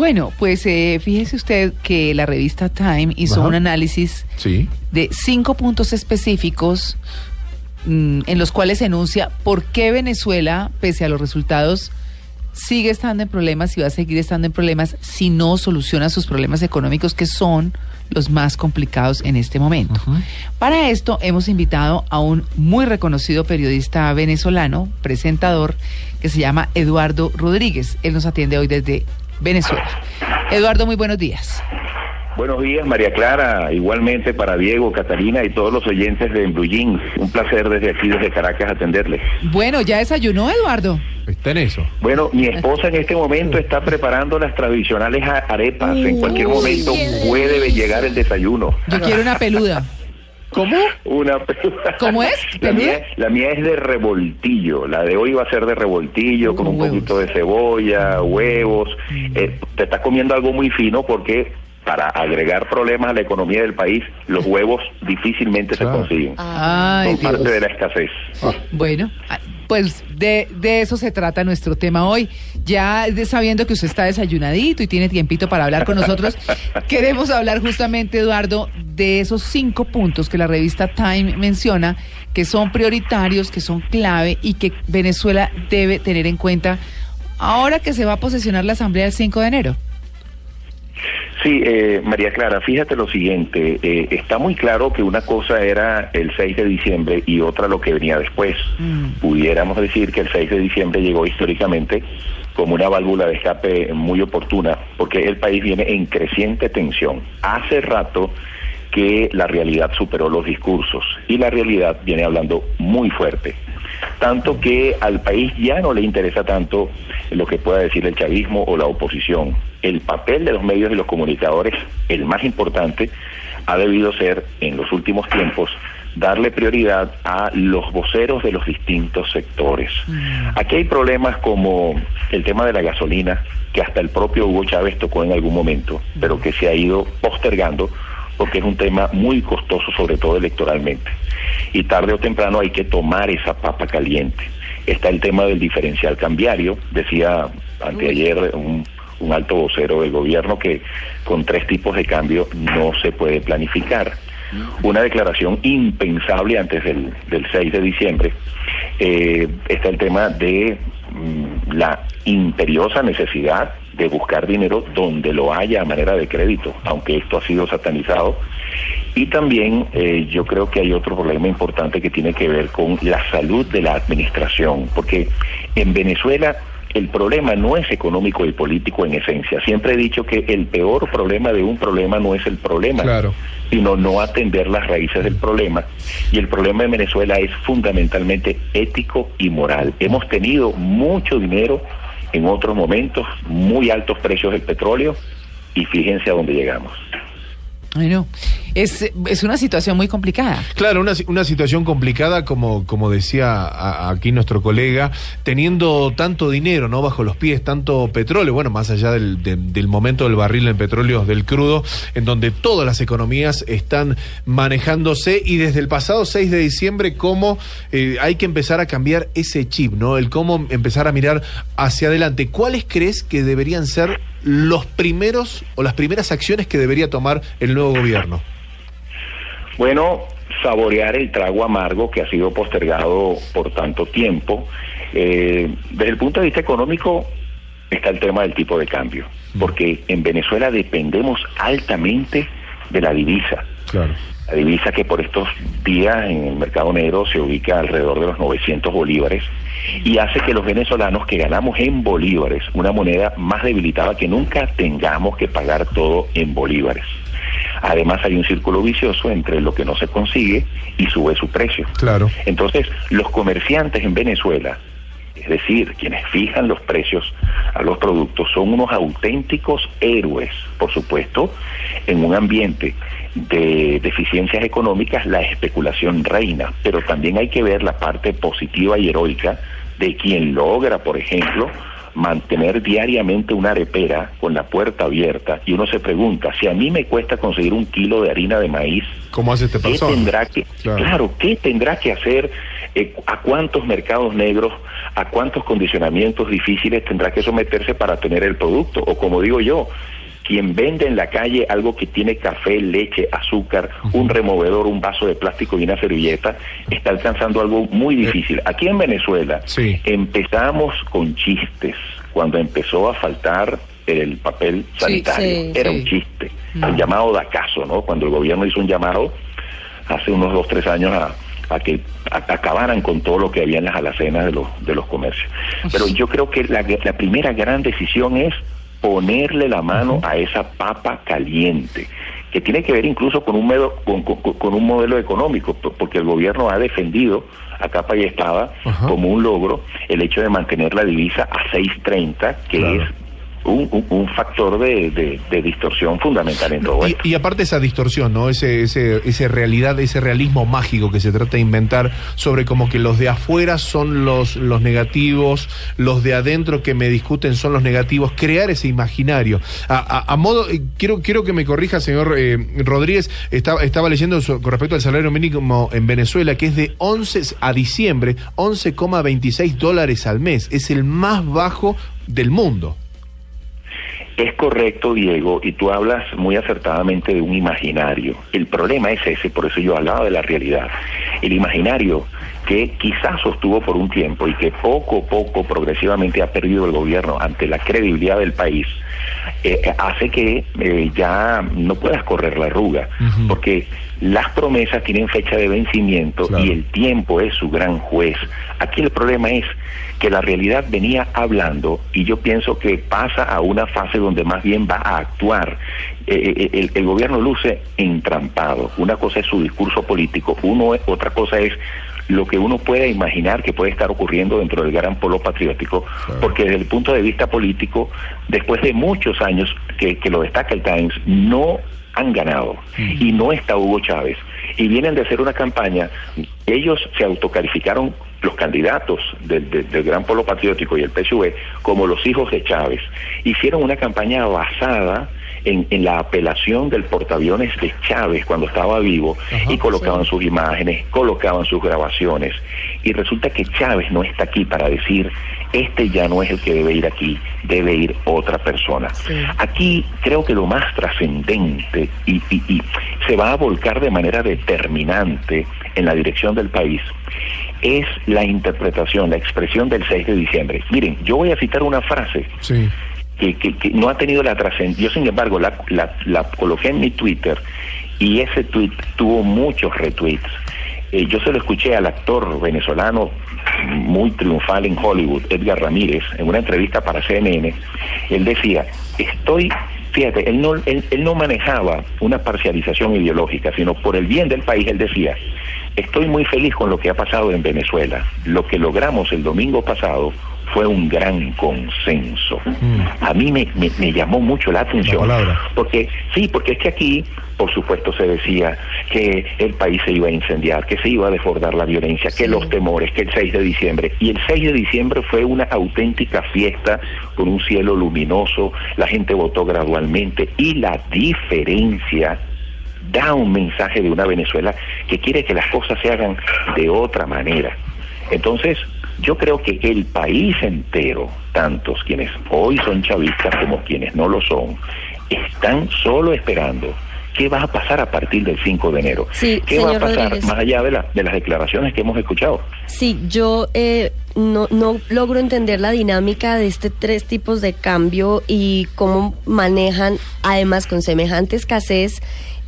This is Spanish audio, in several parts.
Bueno, pues eh, fíjese usted que la revista Time hizo Ajá. un análisis Sí. de cinco puntos específicos mm, en los cuales enuncia por qué Venezuela, pese a los resultados, sigue estando en problemas y va a seguir estando en problemas si no soluciona sus problemas económicos que son los más complicados en este momento. Para esto hemos invitado a un muy reconocido periodista venezolano, presentador, que se llama Eduardo Rodríguez. Él nos atiende hoy desde Venezuela. Eduardo, muy buenos días. Buenos días, María Clara. Igualmente para Diego, Catalina y todos los oyentes de Blue Jeans. Un placer desde aquí, desde Caracas, atenderles. Bueno, ¿ya desayunó, Eduardo? Está en eso. Bueno, mi esposa en este momento está preparando las tradicionales arepas. En cualquier momento puede llegar el desayuno. Yo quiero una peluda. ¿Cómo? Una ¿Cómo es? La mía, la mía es de revoltillo. La de hoy va a ser de revoltillo, con Con un huevos. poquito de cebolla, huevos. Mm. Eh, te estás comiendo algo muy fino porque para agregar problemas a la economía del país, los huevos difícilmente Claro. se consiguen. Ay, Son parte de la escasez. Bueno, ah, pues de, de eso se trata nuestro tema hoy. Ya de- sabiendo que usted está desayunadito y tiene tiempito para hablar con nosotros, queremos hablar justamente, Eduardo, de esos cinco puntos que la revista Time menciona, que son prioritarios, que son clave y que Venezuela debe tener en cuenta ahora que se va a posesionar la Asamblea el 5 de enero. Sí, eh, María Clara, fíjate lo siguiente, eh, está muy claro que una cosa era el 6 de diciembre y otra lo que venía después. Mm. Pudiéramos decir que el 6 de diciembre llegó históricamente como una válvula de escape muy oportuna, porque el país viene en creciente tensión. Hace rato que la realidad superó los discursos y la realidad viene hablando muy fuerte. Tanto que al país ya no le interesa tanto lo que pueda decir el chavismo o la oposición. El papel de los medios y los comunicadores, el más importante, ha debido ser en los últimos tiempos darle prioridad a los voceros de los distintos sectores. Aquí hay problemas como el tema de la gasolina, que hasta el propio Hugo Chávez tocó en algún momento, pero que se ha ido postergando porque es un tema muy costoso, sobre todo electoralmente. Y tarde o temprano hay que tomar esa papa caliente. Está el tema del diferencial cambiario, decía anteayer un, un alto vocero del gobierno que con tres tipos de cambio no se puede planificar. Una declaración impensable antes del, del 6 de diciembre. Eh, está el tema de mm, la imperiosa necesidad de buscar dinero donde lo haya a manera de crédito, aunque esto ha sido satanizado. Y también eh, yo creo que hay otro problema importante que tiene que ver con la salud de la administración, porque en Venezuela el problema no es económico y político en esencia. Siempre he dicho que el peor problema de un problema no es el problema, Claro. sino no atender las raíces del problema. Y el problema en Venezuela es fundamentalmente ético y moral. Hemos tenido mucho dinero en otros momentos, muy altos precios del petróleo, y fíjense a dónde llegamos. Bueno, es, es una situación muy complicada. Claro, una, una situación complicada, como, como decía aquí nuestro colega, teniendo tanto dinero no bajo los pies, tanto petróleo, bueno, más allá del, de- del momento del barril en petróleo del crudo, en donde todas las economías están manejándose y desde el pasado 6 de diciembre, cómo eh, hay que empezar a cambiar ese chip, ¿no? El cómo empezar a mirar hacia adelante. ¿Cuáles crees que deberían ser los primeros o las primeras acciones que debería tomar el nuevo gobierno? Bueno, saborear el trago amargo que ha sido postergado por tanto tiempo. Eh, desde el punto de vista económico está el tema del tipo de cambio, porque en Venezuela dependemos altamente de la divisa. Claro. La divisa que por estos días en el mercado negro se ubica alrededor de los 900 bolívares y hace que los venezolanos que ganamos en bolívares, una moneda más debilitada que nunca, tengamos que pagar todo en bolívares. Además hay un círculo vicioso entre lo que no se consigue y sube su precio. Claro. Entonces, los comerciantes en Venezuela, es decir, quienes fijan los precios a los productos, son unos auténticos héroes, por supuesto, en un ambiente de deficiencias económicas, la especulación reina, pero también hay que ver la parte positiva y heroica de quien logra, por ejemplo, mantener diariamente una arepera con la puerta abierta y uno se pregunta, si a mí me cuesta conseguir un kilo de harina de maíz, ¿cómo hace este ¿qué tendrá que, claro. ¿qué tendrá que hacer? Eh, ¿A cuántos mercados negros, a cuántos condicionamientos difíciles tendrá que someterse para tener el producto? O como digo yo, quien vende en la calle algo que tiene café, leche, azúcar, un removedor, un vaso de plástico y una servilleta, está alcanzando algo muy difícil. Aquí en Venezuela empezamos con chistes cuando empezó a faltar el papel sanitario. Era un chiste, el llamado de acaso, ¿no? Cuando el gobierno hizo un llamado hace unos dos, tres años a, que acabaran con todo lo que había en las alacenas de los, de los comercios. Pero yo creo que la, la primera gran decisión es ponerle la mano a esa papa caliente, que tiene que ver incluso con un, medo, con, un modelo económico, porque el gobierno ha defendido a capa y espada como un logro el hecho de mantener la divisa a 6.30, que es un, un, factor de, de, distorsión fundamental en todo y, esto. Y aparte esa distorsión, ¿no? Ese, ese, ese realidad, ese realismo mágico que se trata de inventar sobre como que los de afuera son los, los negativos, los de adentro que me discuten son los negativos, crear ese imaginario. A, a, modo, eh, quiero, quiero que me corrija, señor eh, Rodríguez, estaba, estaba leyendo con respecto al salario mínimo en Venezuela, que es de 11 a diciembre, 11,26 dólares al mes. Es el más bajo del mundo. Es correcto, Diego, y tú hablas muy acertadamente de un imaginario. El problema es ese, por eso yo hablaba de la realidad. El imaginario que quizás sostuvo por un tiempo y que poco a poco, progresivamente ha perdido el gobierno ante la credibilidad del país, eh, hace que eh, ya no puedas correr la arruga, porque las promesas tienen fecha de vencimiento y el tiempo es su gran juez. Aquí el problema es que la realidad venía hablando y yo pienso que pasa a una fase donde más bien va a actuar. Eh, eh, el, el, gobierno luce entrampado. Una cosa es su discurso político, uno, otra cosa es lo que uno pueda imaginar que puede estar ocurriendo dentro del gran polo patriótico, porque desde el punto de vista político, después de muchos años que, que lo destaca el Times, no han ganado. Y no está Hugo Chávez. Y vienen de hacer una campaña, ellos se autocalificaron los candidatos del, Gran Polo Patriótico y el PSV como los hijos de Chávez. Hicieron una campaña basada en, la apelación del portaaviones de Chávez cuando estaba vivo y colocaban sus imágenes, colocaban sus grabaciones. Y resulta que Chávez no está aquí para decir, este ya no es el que debe ir aquí, debe ir otra persona. Aquí creo que lo más trascendente y, y se va a volcar de manera determinante en la dirección del país es la interpretación, la expresión del 6 de diciembre. Miren, yo voy a citar una frase que, que, no ha tenido la trascendencia. Yo, sin embargo, la, la, coloqué en mi Twitter y ese tweet tuvo muchos retweets. Eh, yo se lo escuché al actor venezolano muy triunfal en Hollywood, Edgar Ramírez, en una entrevista para CNN. Él decía, estoy Fíjate, él no, él, no manejaba una parcialización ideológica, sino por el bien del país, él decía, estoy muy feliz con lo que ha pasado en Venezuela. Lo que logramos el domingo pasado fue un gran consenso. Mm. A mí me, me, llamó mucho la atención. porque sí, porque es que aquí, por supuesto, se decía que el país se iba a incendiar, que se iba a desbordar la violencia, que los temores, que el 6 de diciembre. Y el 6 de diciembre fue una auténtica fiesta con un cielo luminoso, la gente votó gradualmente y la diferencia da un mensaje de una Venezuela que quiere que las cosas se hagan de otra manera. Entonces, yo creo que el país entero, tantos quienes hoy son chavistas como quienes no lo son, están solo esperando qué va a pasar a partir del 5 de enero. ¿Qué va a pasar más allá de, de las declaraciones que hemos escuchado? Sí, yo eh, no, no logro entender la dinámica de este tres tipos de cambio y cómo manejan, además con semejante escasez,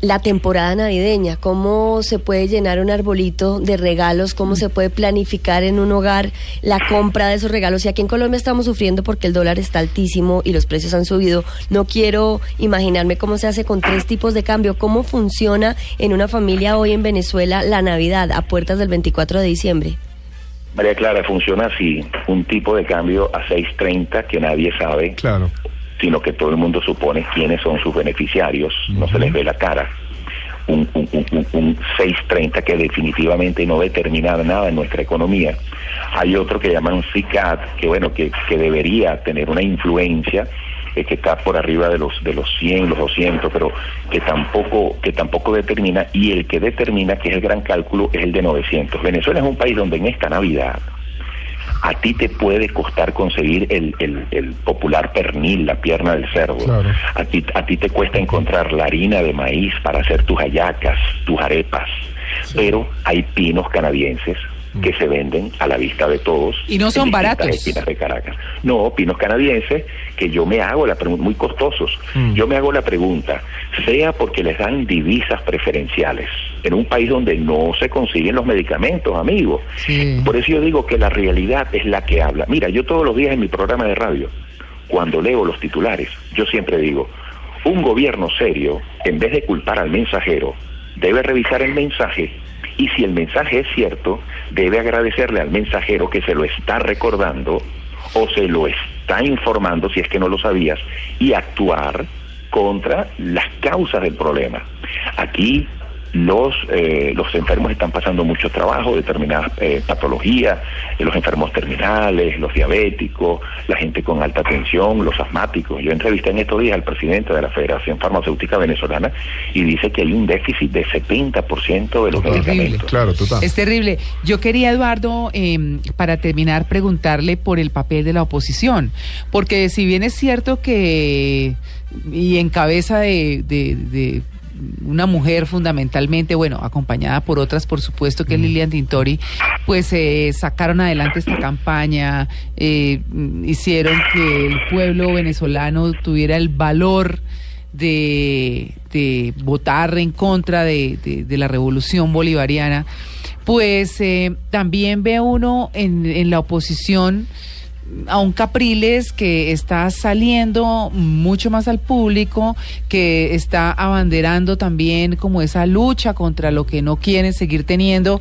la temporada navideña, cómo se puede llenar un arbolito de regalos, cómo se puede planificar en un hogar la compra de esos regalos. Y aquí en Colombia estamos sufriendo porque el dólar está altísimo y los precios han subido. No quiero imaginarme cómo se hace con tres tipos de cambio, cómo funciona en una familia hoy en Venezuela la Navidad a puertas del 24 de diciembre. María Clara, funciona así, un tipo de cambio a 6.30 que nadie sabe. Claro sino que todo el mundo supone quiénes son sus beneficiarios, no se les ve la cara. un, un, un, un 630 que definitivamente no determina nada en nuestra economía. Hay otro que llaman CICAT, que bueno, que, que debería tener una influencia eh, que está por arriba de los de los 100, los 200, pero que tampoco que tampoco determina y el que determina que es el gran cálculo es el de 900. Venezuela es un país donde en esta Navidad a ti te puede costar conseguir el, el, el popular pernil, la pierna del cerdo. Claro. A, ti, a ti te cuesta encontrar la harina de maíz para hacer tus hallacas, tus arepas. Pero hay pinos canadienses que se venden a la vista de todos. Y no son baratos. esquinas de Caracas. No, pinos canadienses que yo me hago la pregunta, muy costosos. Mm. Yo me hago la pregunta, sea porque les dan divisas preferenciales en un país donde no se consiguen los medicamentos, amigos. Sí. Por eso yo digo que la realidad es la que habla. Mira, yo todos los días en mi programa de radio, cuando leo los titulares, yo siempre digo, un gobierno serio, en vez de culpar al mensajero, debe revisar el mensaje y si el mensaje es cierto, debe agradecerle al mensajero que se lo está recordando o se lo está informando si es que no lo sabías y actuar contra las causas del problema. Aquí los eh, los enfermos están pasando mucho trabajo, determinadas eh, patologías, eh, los enfermos terminales, los diabéticos, la gente con alta tensión, los asmáticos. Yo entrevisté en estos días al presidente de la Federación Farmacéutica Venezolana y dice que hay un déficit de 70% de los Total. medicamentos. Claro, total. Es terrible. Yo quería, Eduardo, eh, para terminar, preguntarle por el papel de la oposición. Porque si bien es cierto que, y en cabeza de, de- de una mujer fundamentalmente, bueno, acompañada por otras, por supuesto, que es Lilian Tintori, pues eh, sacaron adelante esta campaña, eh, hicieron que el pueblo venezolano tuviera el valor de, de votar en contra de, de- de la revolución bolivariana, pues eh, también ve uno en, en la oposición a un Capriles que está saliendo mucho más al público, que está abanderando también como esa lucha contra lo que no quieren seguir teniendo,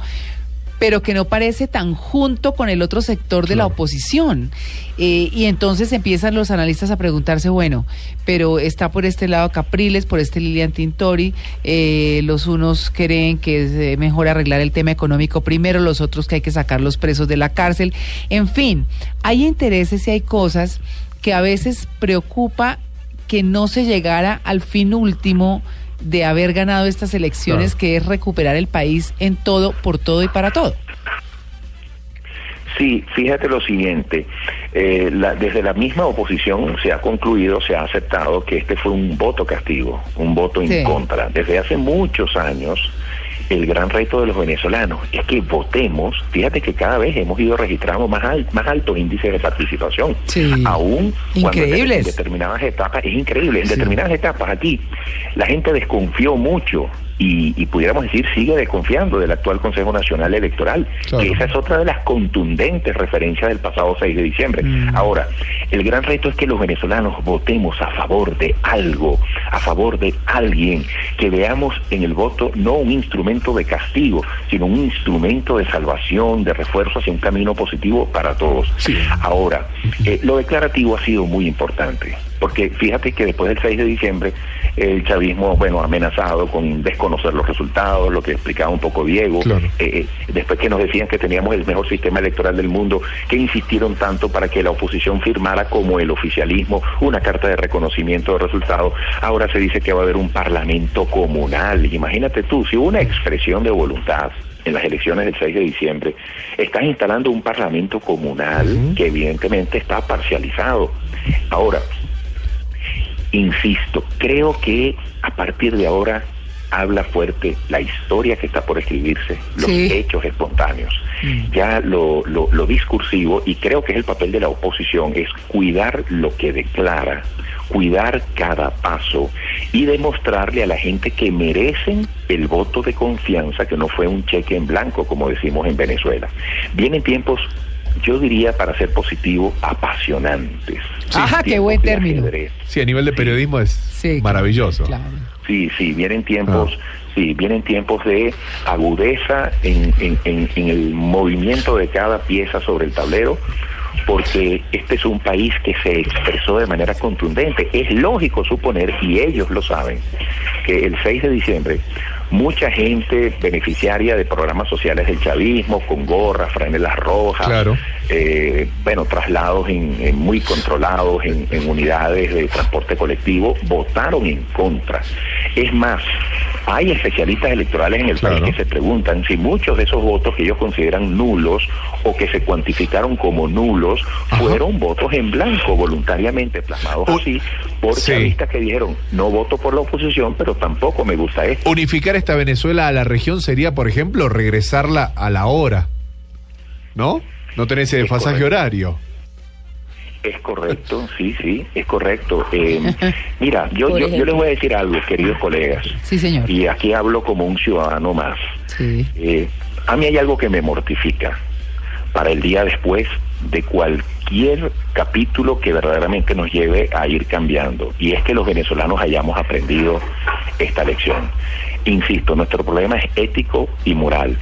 pero que no parece tan junto con el otro sector de la oposición. Eh, y entonces empiezan los analistas a preguntarse, bueno, pero está por este lado Capriles, por este Lilian Tintori, eh, los unos creen que es eh, mejor arreglar el tema económico primero, los otros que hay que sacar los presos de la cárcel. En fin, hay intereses y hay cosas que a veces preocupa que no se llegara al fin último de haber ganado estas elecciones, Claro. que es recuperar el país en todo, por todo y para todo. Sí, fíjate lo siguiente, eh, la- desde la misma oposición se ha concluido, se ha aceptado que este fue un voto castigo, un voto Sí. en contra. Desde hace muchos años, el gran reto de los venezolanos es que votemos, fíjate que cada vez hemos ido registrando más, al- más altos índices de participación. Sí. Aún cuando en- determinadas etapas, es increíble, en Sí. determinadas etapas aquí la gente desconfió mucho y, y pudiéramos decir sigue desconfiando del actual Consejo Nacional Electoral, Claro. que esa es otra de las contundentes referencias del pasado 6 de diciembre. Mm. Ahora, el gran reto es que los venezolanos votemos a favor de algo, a favor de alguien, que veamos en el voto no un instrumento de castigo, sino un instrumento de salvación, de refuerzo hacia un camino positivo para todos. Sí. Ahora, eh, lo declarativo ha sido muy importante, porque fíjate que después del 6 de diciembre el chavismo, bueno, amenazado con desconocer los resultados, lo que explicaba un poco Diego, Claro. eh, eh, después que nos decían que teníamos el mejor sistema electoral del mundo, que insistieron tanto para que la oposición firmara como el oficialismo una carta de reconocimiento de resultados, ahora se dice que va a haber un parlamento comunal. Imagínate tú, si hubo una expresión de voluntad en las elecciones del 6 de diciembre, estás instalando un parlamento comunal que evidentemente está parcializado. Ahora, insisto, creo que a partir de ahora habla fuerte la historia que está por escribirse, los Sí. hechos espontáneos, Mm. ya lo, lo, lo discursivo, y creo que es el papel de la oposición, es cuidar lo que declara, cuidar cada paso y demostrarle a la gente que merecen el voto de confianza, que no fue un cheque en blanco, como decimos en Venezuela. Vienen tiempos, yo diría, para ser positivo, apasionantes. Ajá, qué buen término. ajedrez. Sí, a nivel de periodismo es Sí, maravilloso. Claro. Sí, sí, vienen tiempos, Ah. sí, vienen tiempos de agudeza en, en, en, en el movimiento de cada pieza sobre el tablero, porque este es un país que se expresó de manera contundente. Es lógico suponer, y ellos lo saben, que el 6 de diciembre mucha gente beneficiaria de programas sociales del chavismo, con gorras, franelas rojas, Claro. eh, bueno, traslados en, en muy controlados en, en unidades de transporte colectivo, votaron en contra. Es más, hay especialistas electorales en el Claro. país que se preguntan si muchos de esos votos que ellos consideran nulos o que se cuantificaron como nulos Ajá. fueron votos en blanco, voluntariamente plasmados así, por Sí. chavistas que dijeron, no voto por la oposición, pero tampoco me gusta esto. Unificar esta Venezuela a la región sería, por ejemplo, regresarla a la hora. ¿No? No tener ese Es desfasaje horario. Es correcto, sí, sí, es correcto. Eh, mira, yo, yo, yo les voy a decir algo, queridos colegas, Sí, señor. y aquí hablo como un ciudadano más. Sí. Eh, a mí hay algo que me mortifica para el día después de cualquier capítulo que verdaderamente nos lleve a ir cambiando, y es que los venezolanos hayamos aprendido esta lección. Insisto, nuestro problema es ético y moral.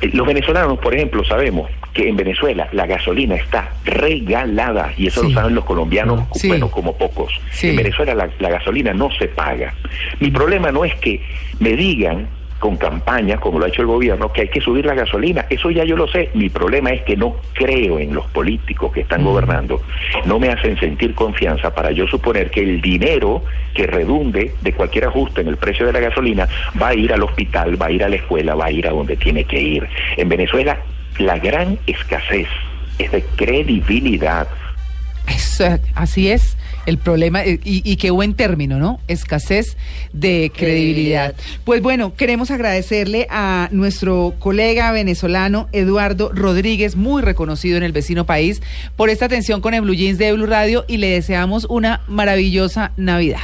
Eh, Los venezolanos, por ejemplo, sabemos que en Venezuela la gasolina está regalada y eso Sí. lo saben los colombianos, Sí. bueno, como pocos. Sí. En Venezuela la, la gasolina no se paga. Mi problema no es que me digan con campañas, como lo ha hecho el gobierno, que hay que subir la gasolina. Eso ya yo lo sé. Mi problema es que no creo en los políticos que están gobernando. No me hacen sentir confianza para yo suponer que el dinero que redunde de cualquier ajuste en el precio de la gasolina va a ir al hospital, va a ir a la escuela, va a ir a donde tiene que ir. En Venezuela, la gran escasez es de credibilidad. Eso, así es el problema, eh, y, y qué buen término, ¿no? Escasez de credibilidad. Credibilidad. Pues bueno, queremos agradecerle a nuestro colega venezolano Eduardo Rodríguez, muy reconocido en el vecino país, por esta atención con el Blue Jeans de Blue Radio y le deseamos una maravillosa Navidad.